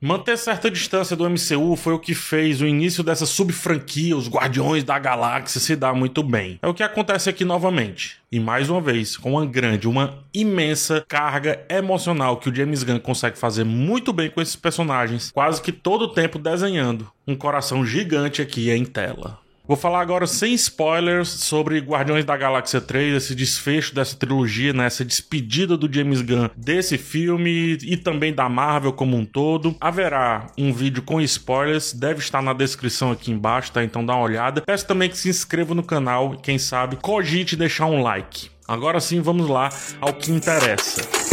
Manter certa distância do MCU foi o que fez o início dessa subfranquia, os Guardiões da Galáxia, se dar muito bem. É o que acontece aqui novamente. E mais uma vez, com uma grande, uma imensa carga emocional que o James Gunn consegue fazer muito bem com esses personagens, quase que todo o tempo desenhando um coração gigante aqui em tela. Vou falar agora sem spoilers sobre Guardiões da Galáxia 3, esse desfecho dessa trilogia, né? essa despedida do James Gunn desse filme e também da Marvel como um todo. Haverá um vídeo com spoilers, deve estar na descrição aqui embaixo, tá? Então dá uma olhada. Peço também que se inscreva no canal e quem sabe cogite deixar um like. Agora sim, vamos lá ao que interessa.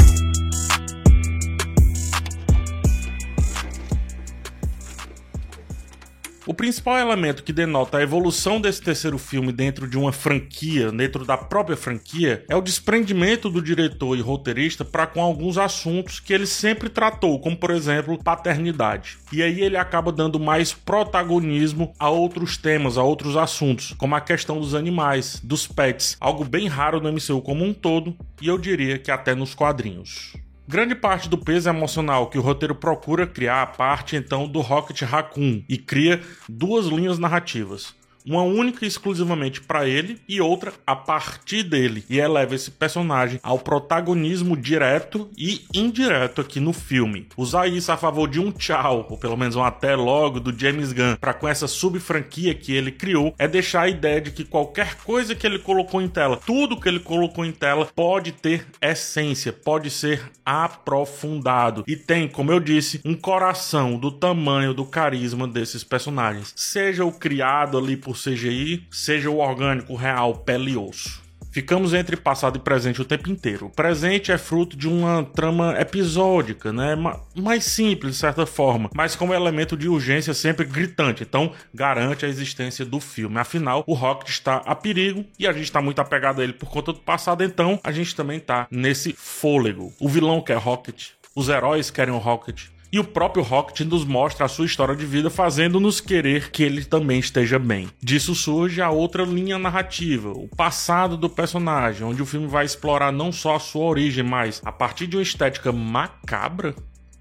O principal elemento que denota a evolução desse terceiro filme dentro de uma franquia, dentro da própria franquia, é o desprendimento do diretor e roteirista para com alguns assuntos que ele sempre tratou, como por exemplo paternidade. E aí ele acaba dando mais protagonismo a outros temas, a outros assuntos, como a questão dos animais, dos pets, algo bem raro no MCU como um todo, e eu diria que até nos quadrinhos. Grande parte do peso emocional que o roteiro procura criar parte então do Rocket Raccoon e cria duas linhas narrativas uma única exclusivamente para ele e outra a partir dele, e eleva esse personagem ao protagonismo direto e indireto aqui no filme. Usar isso a favor de um tchau, ou pelo menos um até logo do James Gunn, para com essa sub-franquia que ele criou, é deixar a ideia de que qualquer coisa que ele colocou em tela, tudo que ele colocou em tela, pode ter essência, pode ser aprofundado. E tem, como eu disse, um coração do tamanho do carisma desses personagens, seja o criado ali por CGI, seja o orgânico real, pele e osso. Ficamos entre passado e presente o tempo inteiro. O presente é fruto de uma trama episódica, né? Mais simples, de certa forma, mas com um elemento de urgência sempre gritante. Então, garante a existência do filme. Afinal, o Rocket está a perigo e a gente está muito apegado a ele por conta do passado, então a gente também está nesse fôlego. O vilão quer Rocket, os heróis querem o Rocket, e o próprio Rocket nos mostra a sua história de vida, fazendo-nos querer que ele também esteja bem. Disso surge a outra linha narrativa, o passado do personagem, onde o filme vai explorar não só a sua origem, mas a partir de uma estética macabra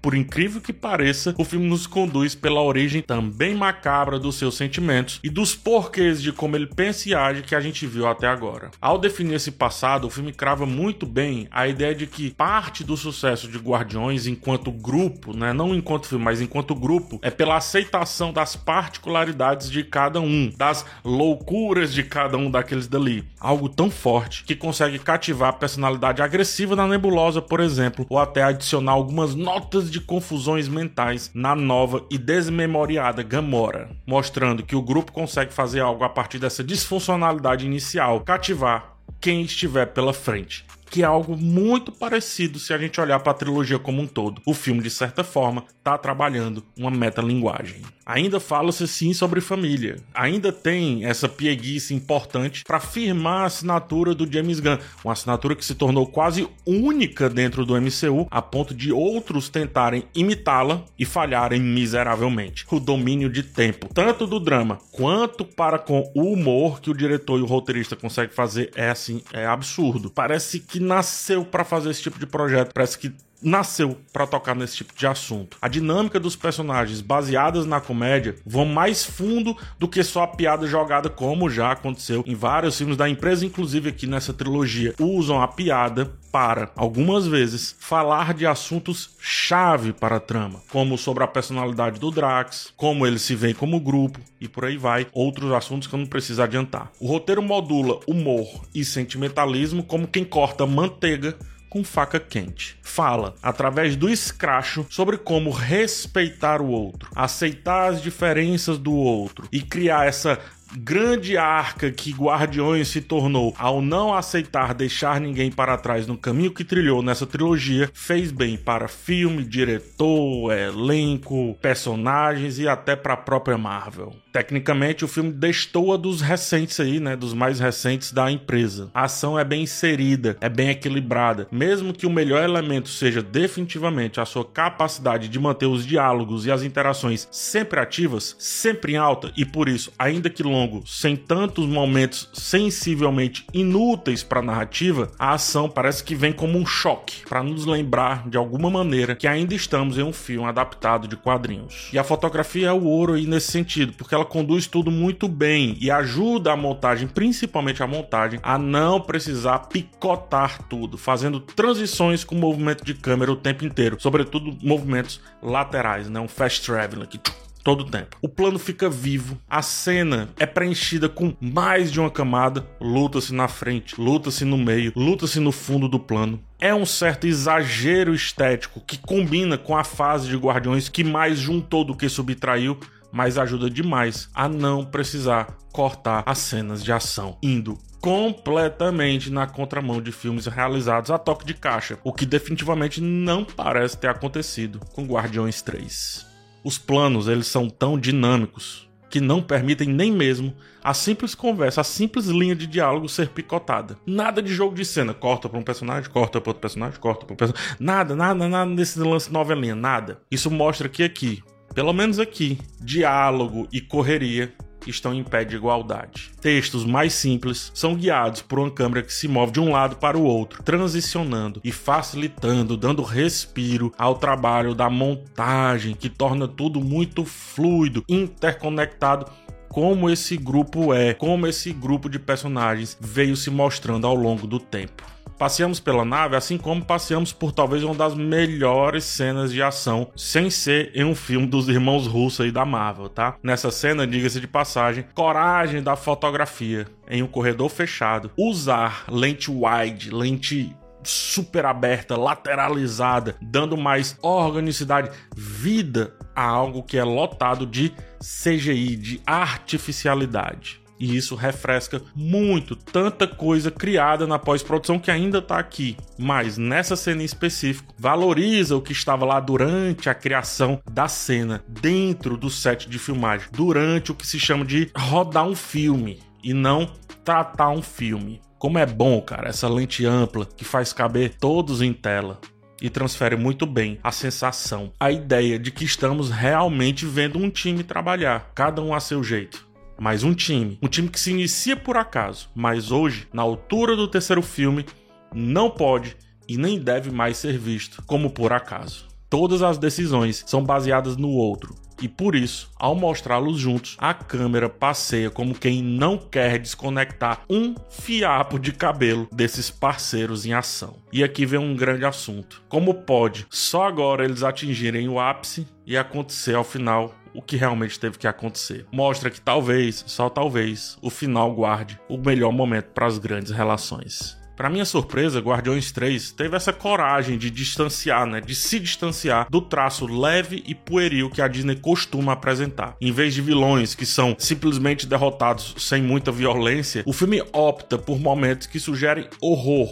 por incrível que pareça, o filme nos conduz pela origem também macabra dos seus sentimentos e dos porquês de como ele pensa e age que a gente viu até agora. Ao definir esse passado, o filme crava muito bem a ideia de que parte do sucesso de Guardiões enquanto grupo, né, não enquanto filme, mas enquanto grupo, é pela aceitação das particularidades de cada um, das loucuras de cada um daqueles dali. Algo tão forte que consegue cativar a personalidade agressiva da nebulosa, por exemplo, ou até adicionar algumas notas de confusões mentais na nova e desmemoriada Gamora, mostrando que o grupo consegue fazer algo a partir dessa disfuncionalidade inicial, cativar quem estiver pela frente que é algo muito parecido se a gente olhar para a trilogia como um todo. O filme, de certa forma, está trabalhando uma metalinguagem. Ainda fala-se sim sobre família. Ainda tem essa pieguice importante para firmar a assinatura do James Gunn, uma assinatura que se tornou quase única dentro do MCU, a ponto de outros tentarem imitá-la e falharem miseravelmente. O domínio de tempo, tanto do drama quanto para com o humor que o diretor e o roteirista conseguem fazer é assim, é absurdo. Parece que nasceu para fazer esse tipo de projeto, parece que nasceu para tocar nesse tipo de assunto. A dinâmica dos personagens baseadas na comédia vão mais fundo do que só a piada jogada, como já aconteceu em vários filmes da empresa, inclusive aqui nessa trilogia. Usam a piada para, algumas vezes, falar de assuntos chave para a trama, como sobre a personalidade do Drax, como ele se vê como grupo e por aí vai, outros assuntos que eu não preciso adiantar. O roteiro modula humor e sentimentalismo como quem corta manteiga com faca quente. Fala, através do escracho, sobre como respeitar o outro, aceitar as diferenças do outro e criar essa grande arca que Guardiões se tornou ao não aceitar deixar ninguém para trás no caminho que trilhou nessa trilogia, fez bem para filme, diretor, elenco, personagens e até para a própria Marvel. Tecnicamente, o filme destoa dos recentes aí, né? Dos mais recentes da empresa. A ação é bem inserida, é bem equilibrada. Mesmo que o melhor elemento seja definitivamente a sua capacidade de manter os diálogos e as interações sempre ativas, sempre em alta e por isso, ainda que longo, sem tantos momentos sensivelmente inúteis para a narrativa, a ação parece que vem como um choque para nos lembrar de alguma maneira que ainda estamos em um filme adaptado de quadrinhos. E a fotografia é o ouro aí nesse sentido, porque ela conduz tudo muito bem e ajuda a montagem, principalmente a montagem, a não precisar picotar tudo, fazendo transições com movimento de câmera o tempo inteiro, sobretudo movimentos laterais, né? Um fast travel aqui todo o tempo. O plano fica vivo, a cena é preenchida com mais de uma camada, luta-se na frente, luta-se no meio, luta-se no fundo do plano. É um certo exagero estético que combina com a fase de Guardiões que mais juntou do que subtraiu, mas ajuda demais a não precisar cortar as cenas de ação, indo completamente na contramão de filmes realizados a toque de caixa, o que definitivamente não parece ter acontecido com Guardiões 3. Os planos, eles são tão dinâmicos que não permitem nem mesmo a simples conversa, a simples linha de diálogo ser picotada. Nada de jogo de cena, corta para um personagem, corta para outro personagem, corta para um personagem. Nada, nada, nada nesse lance novelinha, nada. Isso mostra que aqui, pelo menos aqui, diálogo e correria estão em pé de igualdade. Textos mais simples são guiados por uma câmera que se move de um lado para o outro, transicionando e facilitando, dando respiro ao trabalho da montagem, que torna tudo muito fluido, interconectado como esse grupo é, como esse grupo de personagens veio se mostrando ao longo do tempo. Passeamos pela nave, assim como passeamos por talvez uma das melhores cenas de ação, sem ser em um filme dos irmãos Russo e da Marvel, tá? Nessa cena, diga-se de passagem, coragem da fotografia em um corredor fechado, usar lente wide, lente super aberta, lateralizada, dando mais organicidade, vida a algo que é lotado de CGI, de artificialidade. E isso refresca muito tanta coisa criada na pós-produção que ainda está aqui. Mas nessa cena em específico, valoriza o que estava lá durante a criação da cena, dentro do set de filmagem, durante o que se chama de rodar um filme e não tratar um filme. Como é bom, cara, essa lente ampla que faz caber todos em tela e transfere muito bem a sensação, a ideia de que estamos realmente vendo um time trabalhar, cada um a seu jeito mas um time. Um time que se inicia por acaso, mas hoje, na altura do terceiro filme, não pode e nem deve mais ser visto como por acaso. Todas as decisões são baseadas no outro, e por isso, ao mostrá-los juntos, a câmera passeia como quem não quer desconectar um fiapo de cabelo desses parceiros em ação. E aqui vem um grande assunto: como pode só agora eles atingirem o ápice e acontecer ao final o que realmente teve que acontecer. Mostra que talvez, só talvez, o final guarde o melhor momento para as grandes relações. Para minha surpresa, Guardiões 3 teve essa coragem de distanciar, né, de se distanciar do traço leve e pueril que a Disney costuma apresentar. Em vez de vilões que são simplesmente derrotados sem muita violência, o filme opta por momentos que sugerem horror.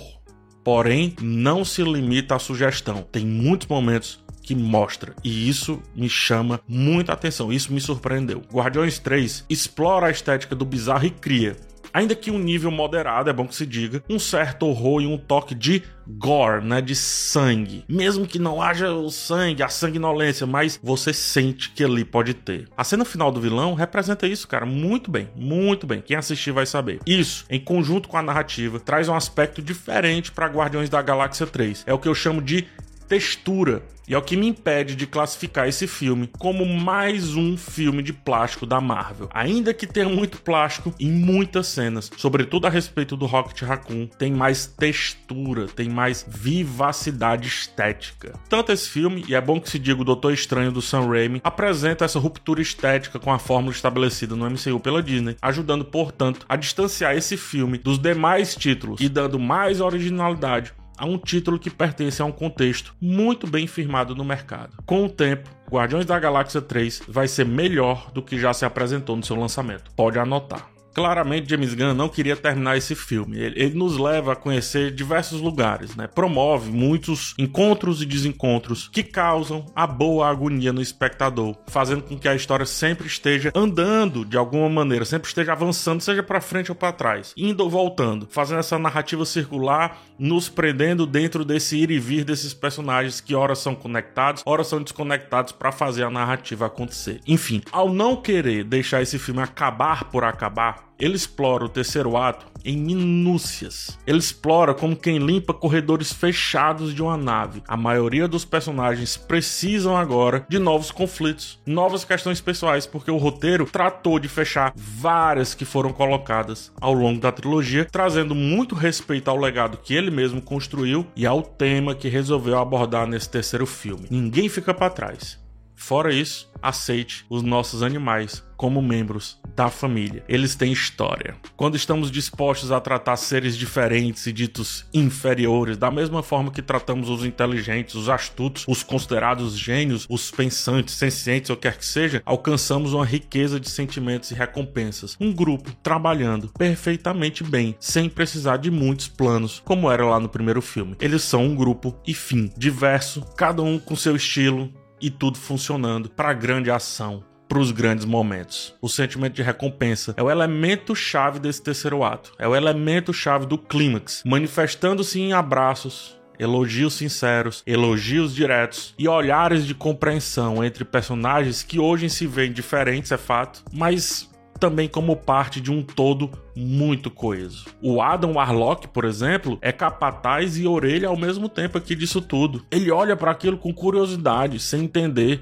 Porém, não se limita à sugestão. Tem muitos momentos que mostra. E isso me chama muita atenção, isso me surpreendeu. Guardiões 3 explora a estética do bizarro e cria ainda que um nível moderado, é bom que se diga, um certo horror e um toque de gore, né, de sangue. Mesmo que não haja o sangue, a sanguinolência, mas você sente que ali pode ter. A cena final do vilão representa isso, cara, muito bem, muito bem. Quem assistir vai saber. Isso, em conjunto com a narrativa, traz um aspecto diferente para Guardiões da Galáxia 3. É o que eu chamo de textura. E é o que me impede de classificar esse filme como mais um filme de plástico da Marvel. Ainda que tenha muito plástico em muitas cenas, sobretudo a respeito do Rocket Raccoon, tem mais textura, tem mais vivacidade estética. Tanto esse filme, e é bom que se diga o Doutor Estranho do Sam Raimi, apresenta essa ruptura estética com a fórmula estabelecida no MCU pela Disney, ajudando, portanto, a distanciar esse filme dos demais títulos e dando mais originalidade a um título que pertence a um contexto muito bem firmado no mercado. Com o tempo, Guardiões da Galáxia 3 vai ser melhor do que já se apresentou no seu lançamento. Pode anotar. Claramente, James Gunn não queria terminar esse filme. Ele, ele, nos leva a conhecer diversos lugares, né? Promove muitos encontros e desencontros que causam a boa agonia no espectador, fazendo com que a história sempre esteja andando de alguma maneira, sempre esteja avançando, seja para frente ou para trás, indo ou voltando, fazendo essa narrativa circular, nos prendendo dentro desse ir e vir desses personagens que ora são conectados, ora são desconectados para fazer a narrativa acontecer. Enfim, ao não querer deixar esse filme acabar por acabar, ele explora o terceiro ato em minúcias. Ele explora como quem limpa corredores fechados de uma nave. A maioria dos personagens precisam agora de novos conflitos, novas questões pessoais, porque o roteiro tratou de fechar várias que foram colocadas ao longo da trilogia, trazendo muito respeito ao legado que ele mesmo construiu e ao tema que resolveu abordar nesse terceiro filme. Ninguém fica para trás. Fora isso, aceite os nossos animais como membros da família. Eles têm história. Quando estamos dispostos a tratar seres diferentes e ditos inferiores, da mesma forma que tratamos os inteligentes, os astutos, os considerados gênios, os pensantes, sencientes ou quer que seja, alcançamos uma riqueza de sentimentos e recompensas. Um grupo trabalhando perfeitamente bem, sem precisar de muitos planos, como era lá no primeiro filme. Eles são um grupo e fim, diverso, cada um com seu estilo, e tudo funcionando para grande ação, para os grandes momentos. O sentimento de recompensa é o elemento chave desse terceiro ato, é o elemento chave do clímax, manifestando-se em abraços, elogios sinceros, elogios diretos e olhares de compreensão entre personagens que hoje se veem diferentes, é fato, mas também como parte de um todo muito coeso. O Adam Warlock, por exemplo, é capataz e orelha ao mesmo tempo aqui disso tudo. Ele olha para aquilo com curiosidade, sem entender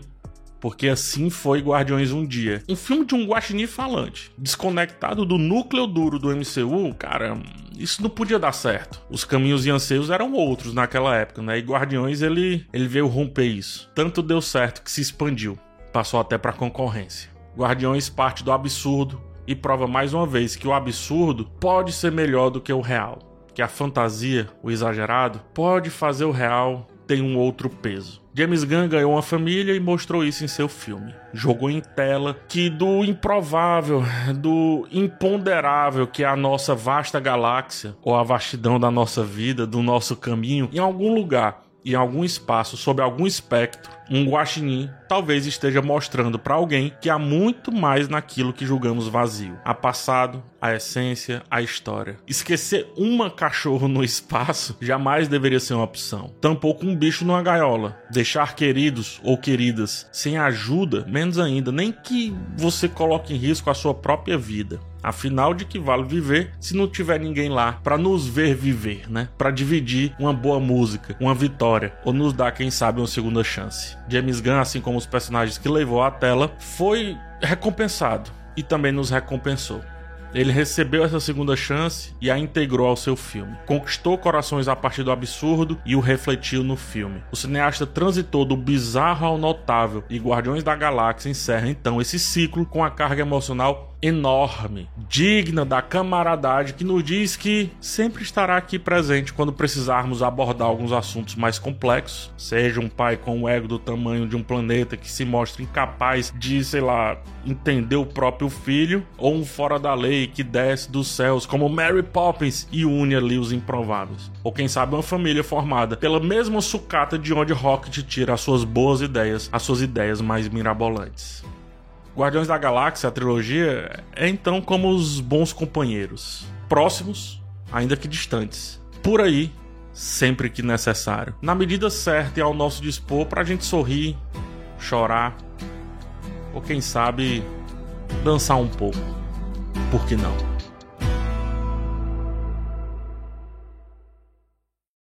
porque assim foi Guardiões um dia. Um filme de um guaxinim falante, desconectado do núcleo duro do MCU, cara, isso não podia dar certo. Os caminhos e anseios eram outros naquela época, né? E Guardiões ele ele veio romper isso. Tanto deu certo que se expandiu, passou até para concorrência. Guardiões parte do absurdo e prova mais uma vez que o absurdo pode ser melhor do que o real. Que a fantasia, o exagerado, pode fazer o real ter um outro peso. James Gunn ganhou uma família e mostrou isso em seu filme. Jogou em tela que do improvável, do imponderável que é a nossa vasta galáxia, ou a vastidão da nossa vida, do nosso caminho, em algum lugar, em algum espaço, sob algum espectro, um guaxinim talvez esteja mostrando para alguém que há muito mais naquilo que julgamos vazio. A passado, a essência, a história. Esquecer uma cachorro no espaço jamais deveria ser uma opção. Tampouco um bicho numa gaiola. Deixar queridos ou queridas sem ajuda, menos ainda, nem que você coloque em risco a sua própria vida. Afinal, de que vale viver se não tiver ninguém lá para nos ver viver, né? Para dividir uma boa música, uma vitória ou nos dar, quem sabe, uma segunda chance. James Gunn, assim como os personagens que levou à tela, foi recompensado e também nos recompensou. Ele recebeu essa segunda chance e a integrou ao seu filme. Conquistou corações a partir do absurdo e o refletiu no filme. O cineasta transitou do bizarro ao notável e Guardiões da Galáxia encerra então esse ciclo com a carga emocional enorme, digna da camaradagem que nos diz que sempre estará aqui presente quando precisarmos abordar alguns assuntos mais complexos, seja um pai com o ego do tamanho de um planeta que se mostra incapaz de, sei lá, entender o próprio filho, ou um fora da lei que desce dos céus como Mary Poppins e une ali os improváveis. Ou quem sabe uma família formada pela mesma sucata de onde Rocket tira as suas boas ideias, as suas ideias mais mirabolantes. Guardiões da Galáxia, a trilogia, é então como os bons companheiros, próximos, ainda que distantes. Por aí, sempre que necessário. Na medida certa e ao nosso dispor para a gente sorrir, chorar, ou quem sabe, dançar um pouco. Por que não?